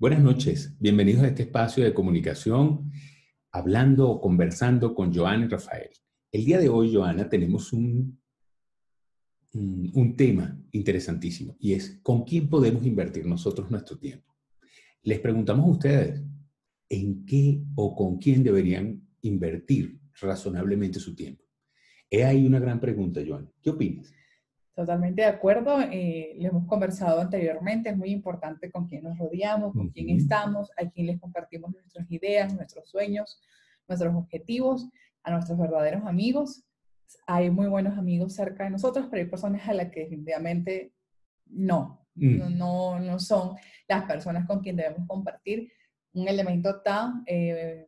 Buenas noches, bienvenidos a este espacio de comunicación, hablando o conversando con Joana y Rafael. El día de hoy, Joana, tenemos un, un tema interesantísimo y es ¿con quién podemos invertir nosotros nuestro tiempo? Les preguntamos a ustedes, ¿en qué o con quién deberían invertir razonablemente su tiempo? He ahí una gran pregunta, Joana. ¿Qué opinas? Totalmente de acuerdo. Eh, lo hemos conversado anteriormente. Es muy importante con quién nos rodeamos, con quién estamos, a quién les compartimos nuestras ideas, nuestros sueños, nuestros objetivos, a nuestros verdaderos amigos. Hay muy buenos amigos cerca de nosotros, pero hay personas a las que definitivamente no, mm. no, no, son las personas con quien debemos compartir un elemento tan, eh,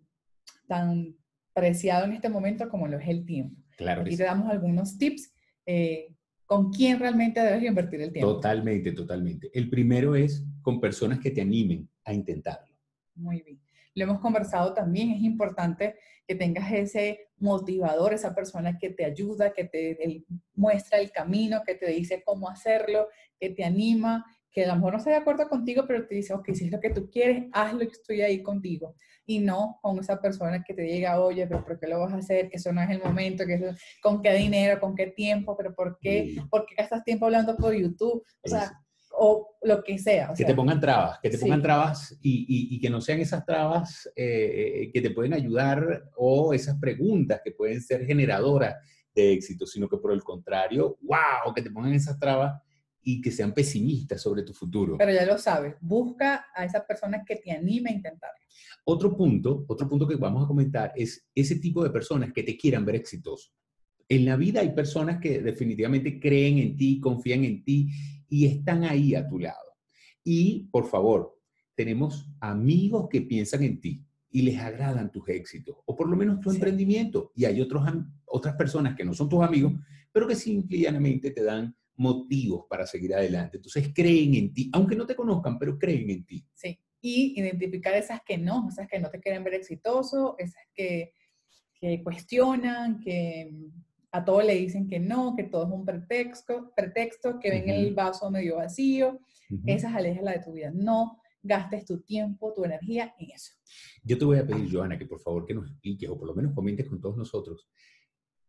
tan preciado en este momento como lo es el tiempo. Claro. Aquí te damos algunos tips. Eh, con quién realmente debes invertir el tiempo. Totalmente, totalmente. El primero es con personas que te animen a intentarlo. Muy bien. Lo hemos conversado también, es importante que tengas ese motivador, esa persona que te ayuda, que te muestra el camino, que te dice cómo hacerlo, que te anima, que a lo mejor no está de acuerdo contigo, pero te dice, ok, si es lo que tú quieres, hazlo, que estoy ahí contigo. Y no con esa persona que te llega, oye, pero ¿por qué lo vas a hacer? Que eso no es el momento, que eso, con qué dinero, con qué tiempo, pero ¿por qué? ¿Por qué gastas tiempo hablando por YouTube? O sea, o lo que sea. que te pongan trabas, que te pongan trabas y, y, que no sean esas trabas eh, que te pueden ayudar o esas preguntas que pueden ser generadoras de éxito, sino que por el contrario, wow, que te pongan esas trabas y que sean pesimistas sobre tu futuro. Pero ya lo sabes, busca a esas personas que te anime a intentarlo. Otro punto, otro punto que vamos a comentar es ese tipo de personas que te quieran ver exitoso. En la vida hay personas que definitivamente creen en ti, confían en ti y están ahí a tu lado. Y, por favor, tenemos amigos que piensan en ti y les agradan tus éxitos, o por lo menos tu emprendimiento. Y hay otros, otras personas que no son tus amigos, pero que simplemente te dan motivos para seguir adelante. Entonces creen en ti, aunque no te conozcan, pero creen en ti. Sí, y identificar esas que no, esas que no te quieren ver exitoso, esas que, que cuestionan, que a todo le dicen que no, que todo es un pretexto, pretexto que ven el vaso medio vacío, esas alejas la de tu vida. No gastes tu tiempo, tu energía en eso. Yo te voy a pedir, Joana, que por favor que nos expliques o por lo menos comentes con todos nosotros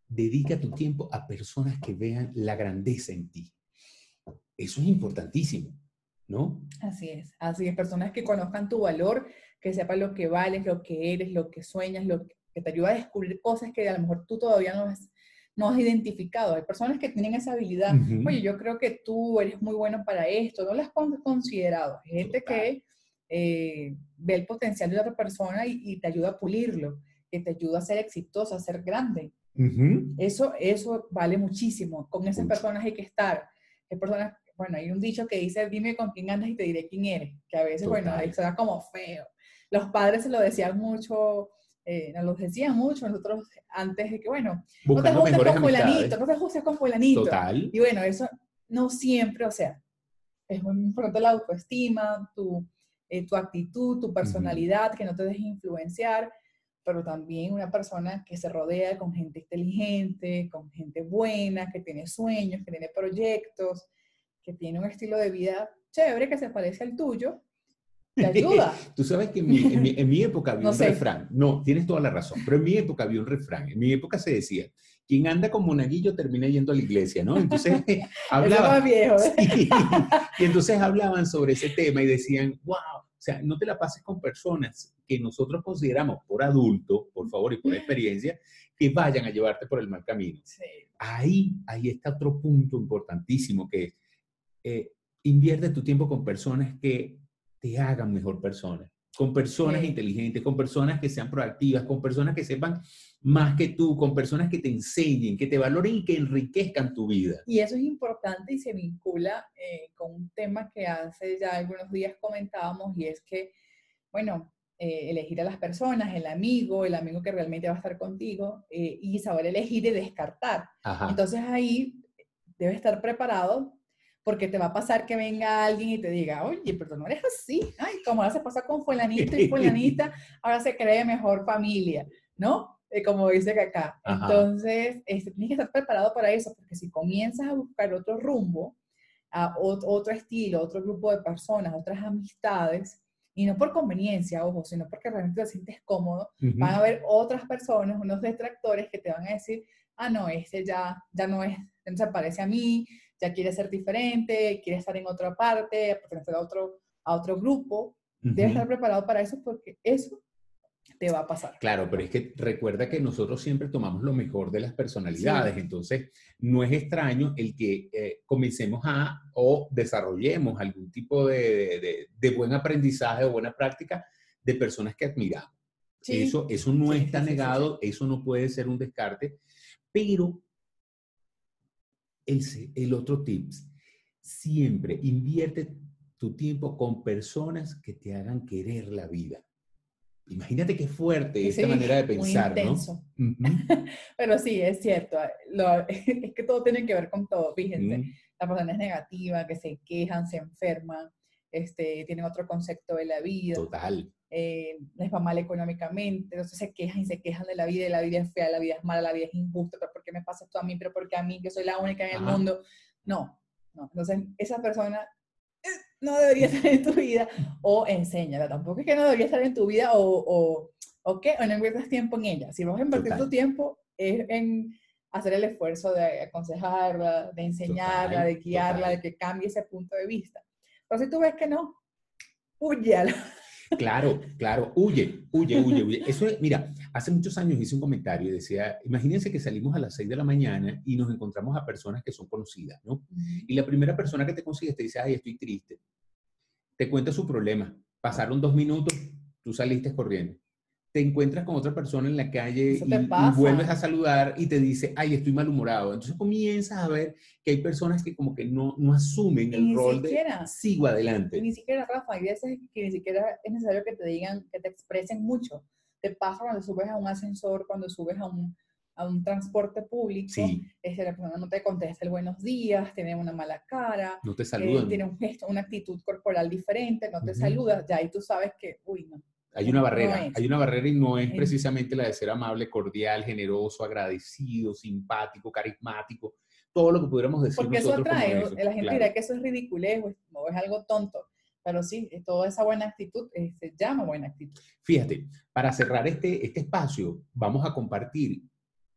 dedica tu tiempo a personas que vean la grandeza en ti. Eso es importantísimo, ¿no? Así es, así es, personas que conozcan tu valor, que sepan lo que vales, lo que eres, lo que sueñas, lo que te ayuda a descubrir cosas que a lo mejor tú todavía no has, no has identificado. Hay personas que tienen esa habilidad. Oye, yo creo que tú eres muy bueno para esto, no las has considerado. Gente que eh, ve el potencial de otra persona y, y, te ayuda a pulirlo, que te ayuda a ser exitoso, a ser grande eso, eso vale muchísimo. Con esas personas hay que estar. Hay personas, bueno, hay un dicho que dice, dime con quién andas y te diré quién eres, que a veces, bueno, ahí da como feo. Los padres se lo decían mucho, eh, nos lo decían mucho nosotros antes de que, bueno, no te juntes con fulanito, no te juntes con fulanito. Total. Y bueno, eso no siempre, o sea, es muy importante la autoestima, tu, eh, tu actitud, tu personalidad, que no te dejes influenciar pero también una persona que se rodea con gente inteligente, con gente buena, que tiene sueños, que tiene proyectos, que tiene un estilo de vida chévere que se parece al tuyo, te ayuda. Tú sabes que en mi, en mi, época había un refrán. No, tienes toda la razón, pero en mi época había un refrán. En mi época se decía, quien anda como monaguillo termina yendo a la iglesia, ¿no? Entonces hablaban... viejo, ¿eh? y entonces hablaban sobre ese tema y decían, wow, sea, no te la pases con personas que nosotros consideramos por adulto, por favor, y por experiencia, que vayan a llevarte por el mal camino. Ahí, ahí está otro punto importantísimo que es, eh, invierte tu tiempo con personas que te hagan mejor persona. Con personas Sí. inteligentes, con personas que sean proactivas, con personas que sepan más que tú, con personas que te enseñen, que te valoren y que enriquezcan tu vida. Y eso es importante y se vincula eh, con un tema que hace ya algunos días comentábamos y es que, bueno, eh, elegir a las personas, el amigo, el amigo que realmente va a estar contigo eh, y saber elegir y descartar. Ajá. Entonces ahí debes estar preparado porque te va a pasar que venga alguien y te diga, oye, pero tú no eres así. Ay, como ahora se pasa con fulanito y fulanita, ahora se cree mejor familia, ¿no? Eh, como dice acá. Ajá. Entonces, este, tienes que estar preparado para eso, porque si comienzas a buscar otro rumbo, a ot- otro estilo, otro grupo de personas, otras amistades, y no por conveniencia, ojo, sino porque realmente te sientes cómodo, Ujú. van a haber otras personas, unos detractores que te van a decir, ah, no, este ya, ya no es, no se parece a mí, ya quiere ser diferente, quiere estar en otra parte, pertenecer a otro, a otro grupo. Debes Ujú. estar preparado para eso porque eso te va a pasar. Claro, pero es que recuerda que nosotros siempre tomamos lo mejor de las personalidades, entonces no es extraño el que eh, comencemos a o desarrollemos algún tipo de, de- buen aprendizaje o buena práctica de personas que admiramos. Sí. Eso, eso no Sí, está negado, eso no puede ser un descarte, pero el, el otro tips, siempre invierte tu tiempo con personas que te hagan querer la vida. Imagínate qué fuerte esta Sí, manera de muy pensar, ¿no? intenso. Ujú, Pero sí, es cierto. lo- es que todo tiene que ver con todo, fíjense. La persona es negativa, que se quejan, se enferman, este, tienen otro concepto de la vida. Total. Eh, les va mal económicamente, entonces se quejan y se quejan de la vida, y la vida es fea, la vida es mala, la vida es injusta, pero ¿por qué me pasa esto a mí? Pero ¿por qué a mí, que soy la única en el Ajá. mundo? No, no. Entonces, esa persona eh, no debería estar en tu vida, o enséñala, tampoco es que no debería estar en tu vida, o, o, o qué, o no inviertas tiempo en ella. Si vas a invertir Total. tu tiempo, es en hacer el esfuerzo de aconsejarla, de enseñarla, Total, de guiarla, total. de que cambie ese punto de vista. Pero si tú ves que no, huye a la- Claro, claro, huye, huye, huye, huye. Eso es, mira, hace muchos años hice un comentario y decía, imagínense que salimos a las 6 de la mañana y nos encontramos a personas que son conocidas, ¿no? Y la primera persona que te consigues te dice, ay, estoy triste. Te cuenta su problema. Pasaron dos minutos, tú saliste corriendo. Te encuentras con otra persona en la calle y, y vuelves a saludar y te dice, ay, estoy malhumorado. Entonces comienzas a ver que hay personas que como que no, no asumen el ni rol siquiera. de sigo adelante. Ni siquiera, Rafa, hay veces que ni siquiera es necesario que te digan, que te expresen mucho. Te pasa cuando subes a un ascensor, cuando subes a un, a un transporte público, Sí, este, la persona no te contesta el buenos días, tiene una mala cara, no te eh, saludan. tiene un gesto, una actitud corporal diferente, no te Ujú. saluda, ya ahí tú sabes que, uy, no. Hay una barrera, hay una barrera y no es precisamente la de ser amable, cordial, generoso, agradecido, simpático, carismático, todo lo que pudiéramos decir Porque eso nosotros atrae, eso, la gente claro. dirá que eso es ridiculez o es, o es algo tonto, pero sí, eh, toda esa buena actitud eh, se llama buena actitud. Fíjate, para cerrar este, este espacio, vamos a compartir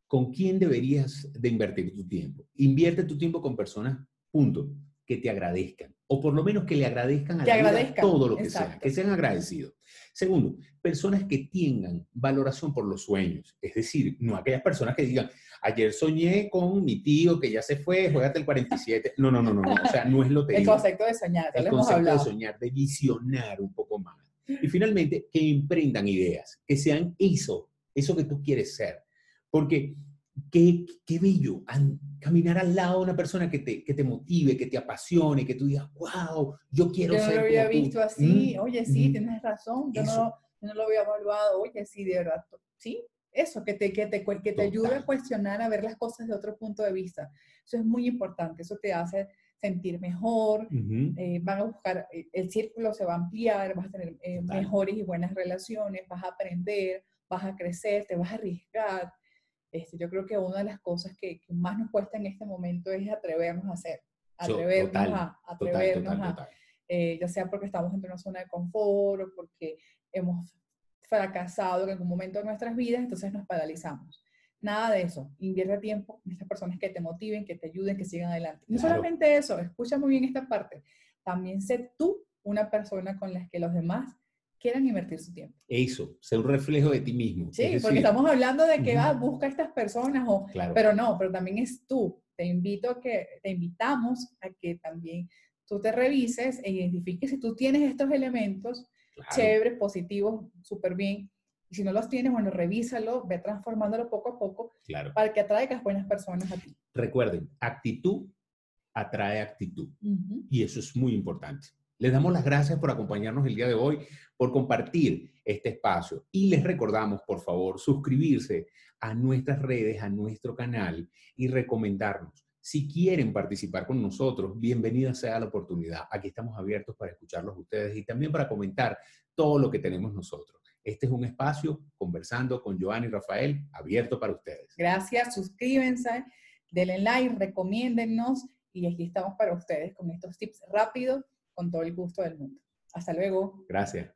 con quién deberías de invertir tu tiempo. Invierte tu tiempo con personas, punto, que te agradezcan, o por lo menos que le agradezcan a Que la vida agradezcan, todo lo que sea, exacto. que sean agradecidos. Segundo, personas que tengan valoración por los sueños, es decir, no aquellas personas que digan, ayer soñé con mi tío que ya se fue, juégate el 47. No, no, no, no, no, o sea, no es lo El concepto de soñar, ya el hemos concepto de hablado. soñar, de visionar un poco más. Y finalmente, que emprendan ideas, que sean eso, eso que tú quieres ser. Porque qué, qué bello an- caminar al lado de una persona que te, que te motive, que te apasione, que tú digas, wow, yo quiero Yo no ser lo había como tú". visto así, Mm, oye, sí, mm. tienes razón, yo no, yo no lo había evaluado, oye, sí, de verdad, sí, eso, que te, que te, que te ayude a cuestionar, a ver las cosas de otro punto de vista. Eso es muy importante, eso te hace sentir mejor, Ujú. eh, van a buscar, eh, el círculo se va a ampliar, vas a tener eh, mejores y buenas relaciones, vas a aprender, vas a crecer, te vas a arriesgar. Este, yo creo que una de las cosas que, que más nos cuesta en este momento es atrevernos a hacer, atrevernos total, a, atrevernos total, a, total. eh, ya sea porque estamos en una zona de confort o porque hemos fracasado en algún momento de nuestras vidas, entonces nos paralizamos. Nada de eso. Invierte tiempo en estas personas que te motiven, que te ayuden, que sigan adelante. No Claro. solamente eso, escucha muy bien esta parte. También sé tú una persona con la que los demás quieran invertir su tiempo. Eso, ser un reflejo de ti mismo. Sí, Es porque estamos hablando de que ujú. ah, busca a estas personas, o, Claro. pero no, pero también es tú. Te invito a que, te invitamos a que también tú te revises e identifiques si tú tienes estos elementos chéveres, positivos, súper bien. Y si no los tienes, bueno, revísalo, ve transformándolo poco a poco Claro. para que atraigas buenas personas a ti. Recuerden, actitud atrae actitud. Ujú. Y eso es muy importante. Les damos las gracias por acompañarnos el día de hoy, por compartir este espacio. Y les recordamos, por favor, suscribirse a nuestras redes, a nuestro canal y recomendarnos. Si quieren participar con nosotros, bienvenida sea la oportunidad. Aquí estamos abiertos para escucharlos ustedes y también para comentar todo lo que tenemos nosotros. Este es un espacio conversando con Joan y Rafael, abierto para ustedes. Gracias, suscríbanse, denle like, recomiéndennos y aquí estamos para ustedes con estos tips rápidos, con todo el gusto del mundo. Hasta luego. Gracias.